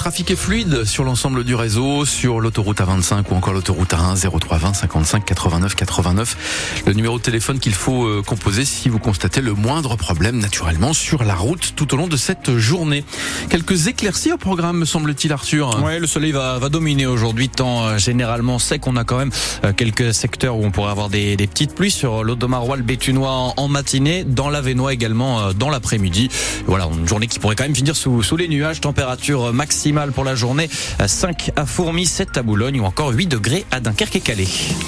trafic est fluide sur l'ensemble du réseau, sur l'autoroute A25 ou encore l'autoroute A1 0320 55 89 89. Le numéro de téléphone qu'il faut euh, composer si vous constatez le moindre problème naturellement sur la route tout au long de cette journée. Quelques éclaircies au programme, me semble-t-il, Arthur. Ouais, le soleil va, va dominer aujourd'hui, temps euh, généralement sec. On a quand même euh, quelques secteurs où on pourrait avoir des, des petites pluies sur l'Audomarois, le Béthunois en, en matinée, dans l'Avenois également dans l'après-midi. Voilà, une journée qui pourrait quand même finir sous, sous les nuages. Température maximale pour la journée 5 à Fourmi, 7 à Boulogne ou encore 8 degrés à Dunkerque et Calais.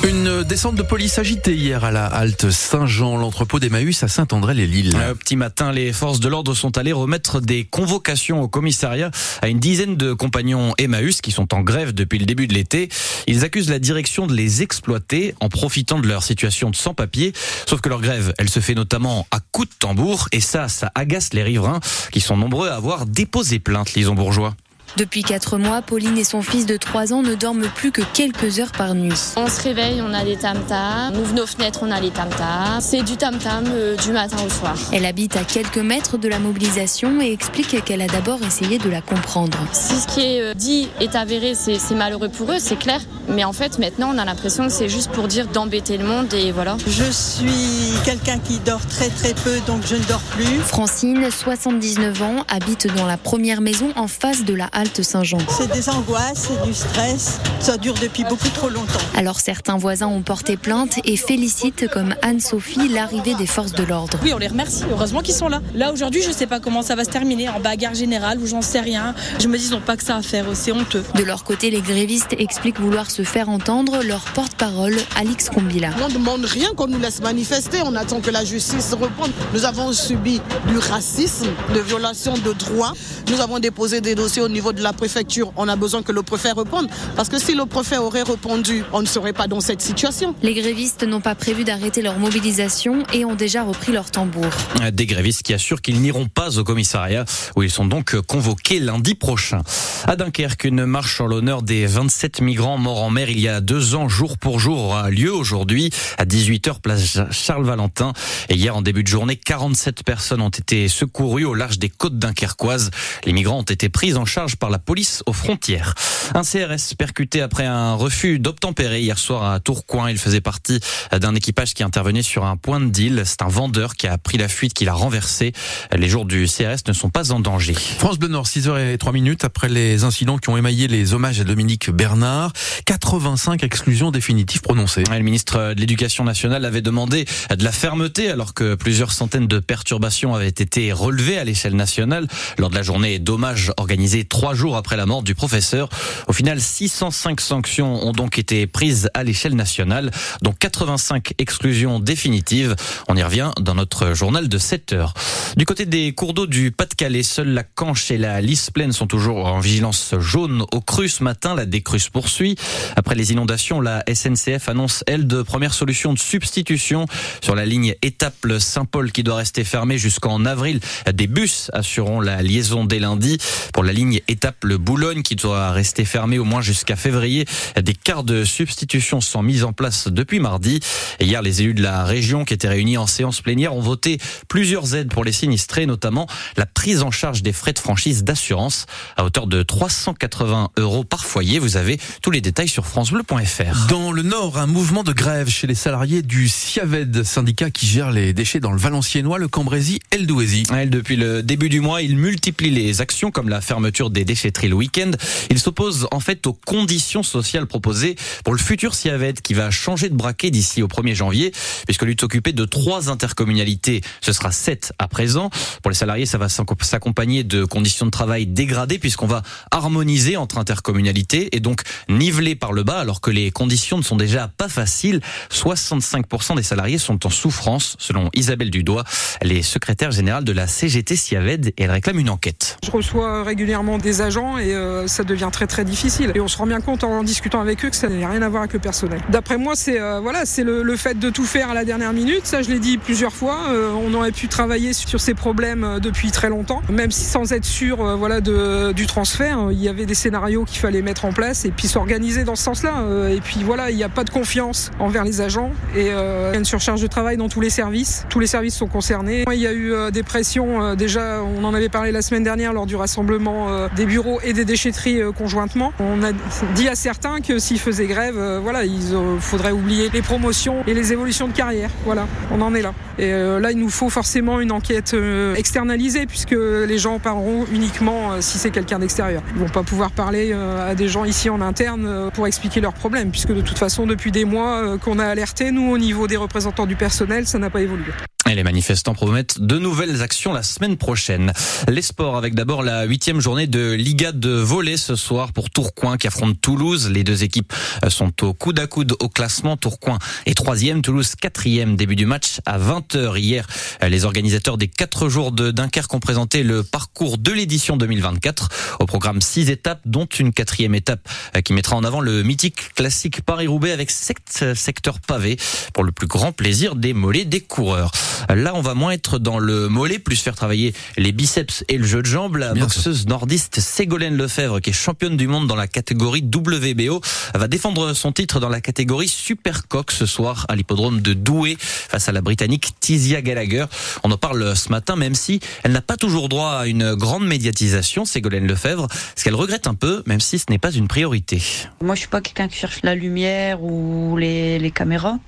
Une descente de police agitée hier à la halte Saint-Jean, l'entrepôt d'Emmaüs à Saint-André-les-Lilles. Un petit matin, les forces de l'ordre sont allées remettre des convocations au commissariat à une dizaine de compagnons Emmaüs qui sont en grève depuis le début de l'été. Ils accusent la direction de les exploiter en profitant de leur situation de sans-papier. Sauf que leur grève, elle se fait notamment à coups de tambour et ça, ça agace les riverains qui sont nombreux à avoir déposé plainte, Lison Bourgeois. Depuis quatre mois, Pauline et son fils de 3 ans ne dorment plus que quelques heures par nuit. On se réveille, on a des tam-tams. On ouvre nos fenêtres, on a les tam-tams. C'est du tam-tam euh, du matin au soir. Elle habite à quelques mètres de la mobilisation et explique qu'elle a d'abord essayé de la comprendre. Si ce qui est euh, dit est avéré, c'est malheureux pour eux, c'est clair. Mais en fait, maintenant, on a l'impression que c'est juste pour dire d'embêter le monde et voilà. Je suis quelqu'un qui dort très très peu, donc je ne dors plus. Francine, 79 ans, habite dans la première maison en face de la halte Saint-Jean. C'est des angoisses, c'est du stress. Ça dure depuis beaucoup trop longtemps. Alors certains voisins ont porté plainte et félicitent comme Anne-Sophie l'arrivée des forces de l'ordre. Oui, on les remercie. Heureusement qu'ils sont là. Là aujourd'hui, je ne sais pas comment ça va se terminer en bagarre générale ou j'en sais rien. Je me dis ils n'ont pas que ça à faire. C'est honteux. De leur côté, les grévistes expliquent vouloir se faire entendre. Leur porte-parole, Alix Combila. On ne demande rien qu'on nous laisse manifester. On attend que la justice réponde. Nous avons subi du racisme, de violation de droits. Nous avons déposé des dossiers au niveau de la préfecture. On a besoin que le préfet réponde. Parce que si le préfet aurait répondu, on ne serait pas dans cette situation. Les grévistes n'ont pas prévu d'arrêter leur mobilisation et ont déjà repris leur tambour. Des grévistes qui assurent qu'ils n'iront pas au commissariat où ils sont donc convoqués lundi prochain. À Dunkerque, une marche en l'honneur des 27 migrants morts en mer il y a deux ans, jour pour jour, aura lieu aujourd'hui à 18h, place Charles-Valentin. Et hier, en début de journée, 47 personnes ont été secourues au large des côtes dunkerquoises. Les migrants ont été pris en charge par la police aux frontières. Un CRS percuté après un refus d'obtempérer hier soir à Tourcoing. Il faisait partie d'un équipage qui intervenait sur un point de deal. C'est un vendeur qui a pris la fuite, qui l'a renversé. Les jours du CRS ne sont pas en danger. France Bleu Nord, 6h03 minutes après les incidents qui ont émaillé les hommages à Dominique Bernard. 85 exclusions définitives prononcées. Le ministre de l'Éducation nationale avait demandé de la fermeté alors que plusieurs centaines de perturbations avaient été relevées à l'échelle nationale lors de la journée d'hommage organisée trois jours après la mort du professeur. Au final, 605 sanctions ont donc été prises à l'échelle nationale, dont 85 exclusions définitives. On y revient dans notre journal de 7 heures. Du côté des cours d'eau du Pas-de-Calais, seuls la Canche et la Lys Plaine sont toujours en vigilance jaune au cru ce matin. La décrue se poursuit. Après les inondations, la SNCF annonce, elle, de premières solutions de substitution sur la ligne Étaples-Saint-Paul qui doit rester fermée jusqu'en avril. Des bus assureront la liaison dès lundi. Pour la ligne Étaples-Boulogne qui doit rester fermée au moins jusqu'à février, des quarts de substitution sont mis en place depuis mardi. Et hier, les élus de la région qui étaient réunis en séance plénière ont voté plusieurs aides pour les sinistrés, notamment la prise en charge des frais de franchise d'assurance à hauteur de 380 euros par foyer. Vous avez tous les détails sur francebleu.fr. Dans le Nord, un mouvement de grève chez les salariés du Siaved, syndicat qui gère les déchets dans le Valenciennois, le Cambrésis et le Douaisis. Depuis le début du mois, il multiplie les actions comme la fermeture des déchetteries le week-end. Il s'oppose en fait aux conditions sociales proposées pour le futur Siaved qui va changer de braquet d'ici au 1er janvier, puisque lui s'occuper de trois intercommunalités, ce sera sept à présent. Pour les salariés, ça va s'accompagner de conditions de travail dégradées puisqu'on va harmoniser entre intercommunalités et donc niveler par le bas alors que les conditions ne sont déjà pas faciles. 65% des salariés sont en souffrance selon Isabelle Dudois. Elle est secrétaire générale de la CGT Siaved et elle réclame une enquête. Je reçois régulièrement des agents et euh, ça devient très très difficile. Et on se rend bien compte en discutant avec eux que ça n'a rien à voir avec personnel. D'après moi, c'est euh, voilà, c'est le, le, fait de tout faire à la dernière minute. Ça, je l'ai dit plusieurs fois. Euh, on aurait pu travailler sur ces problèmes euh, depuis très longtemps, même si sans être sûr voilà, de, du transfert. Il y avait des scénarios qu'il fallait mettre en place et puis s'organiser dans ce sens-là. Et puis voilà, il n'y a pas de confiance envers les agents et il y a une surcharge de travail dans tous les services. Tous les services sont concernés. Il y a eu des pressions. déjà, on en avait parlé la semaine dernière lors du rassemblement des des bureaux et des déchetteries conjointement. On a dit à certains que s'ils faisaient grève, voilà, il faudrait oublier les promotions et les évolutions de carrière. Voilà, on en est là. Et là, il nous faut forcément une enquête externalisée puisque les gens parleront uniquement si c'est quelqu'un d'extérieur. Ils vont pas pouvoir parler à des gens ici en interne pour expliquer leurs problèmes puisque de toute façon, depuis des mois qu'on a alerté, nous, au niveau des représentants du personnel, ça n'a pas évolué. Et les manifestants promettent de nouvelles actions la semaine prochaine. Les sports avec d'abord la huitième journée de Liga de volley ce soir pour Tourcoing qui affronte Toulouse. Les deux équipes sont au coude à coude au classement. Tourcoing est troisième, Toulouse quatrième. Début du match à 20h hier. Les organisateurs des quatre jours de Dunkerque ont présenté le parcours de l'édition 2024. Au programme six étapes, dont une quatrième étape qui mettra en avant le mythique classique Paris-Roubaix avec sept secteurs pavés pour le plus grand plaisir des mollets des coureurs. Là, on va moins être dans le mollet, plus faire travailler les biceps et le jeu de jambes. La boxeuse nordiste Ségolène Lefebvre, qui est championne du monde dans la catégorie WBO, va défendre son titre dans la catégorie Supercoq ce soir à l'hippodrome de Douai face à la Britannique Tizia Gallagher. On en parle ce matin, même si elle n'a pas toujours droit à une grande médiatisation, Ségolène Lefebvre, ce qu'elle regrette un peu, même si ce n'est pas une priorité. Moi, je suis pas quelqu'un qui cherche la lumière ou les, les caméras.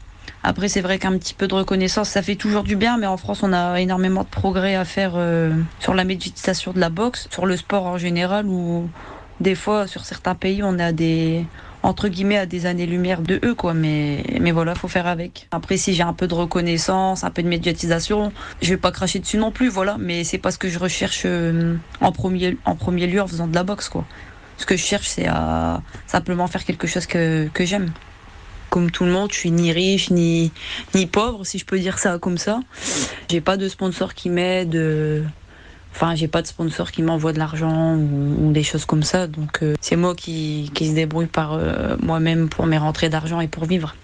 Après, c'est vrai qu'un petit peu de reconnaissance, ça fait toujours du bien, mais en France, on a énormément de progrès à faire euh, sur la méditation de la boxe, sur le sport en général, où des fois, sur certains pays, on a des entre guillemets à des années-lumière de eux quoi. Mais mais voilà faut faire avec. Après si j'ai un peu de reconnaissance un peu de médiatisation je vais pas cracher dessus non plus voilà. Mais c'est pas ce que je recherche euh, en premier en premier lieu en faisant de la boxe quoi. Ce que je cherche c'est à simplement faire quelque chose que, que j'aime comme tout le monde, je suis ni riche ni, ni pauvre, si je peux dire ça comme ça. J'ai pas de sponsor qui m'aide. Euh, enfin, j'ai pas de sponsor qui m'envoie de l'argent ou, des choses comme ça. Donc, euh, c'est moi qui, qui se débrouille par euh, moi-même pour mes rentrées d'argent et pour vivre.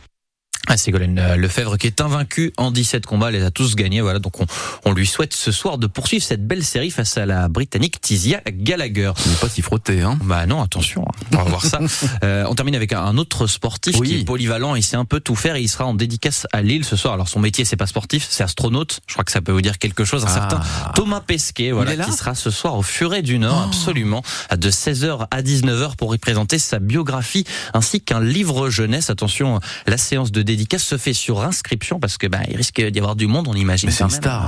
Ah, Ségolène euh, Lefebvre qui est invaincue en 17 combats, elle les a tous gagnés. Voilà, donc on, on, lui souhaite ce soir de poursuivre cette belle série face à la Britannique Tizia Gallagher. On pas s'y frotter, hein Bah non, attention, hein. on va voir ça. Euh, on termine avec un autre sportif qui est polyvalent, il sait un peu tout faire et il sera en dédicace à Lille ce soir. Alors son métier c'est pas sportif, c'est astronaute. Je crois que ça peut vous dire quelque chose. Un ah. certain Thomas Pesquet, voilà, qui sera ce soir au Furet du Nord, oh. absolument, de 16h à 19h pour y présenter sa biographie ainsi qu'un livre jeunesse. Attention, la séance de dédicace se fait sur inscription parce que bah, il risque d'y avoir du monde, on imagine. Mais c'est une star.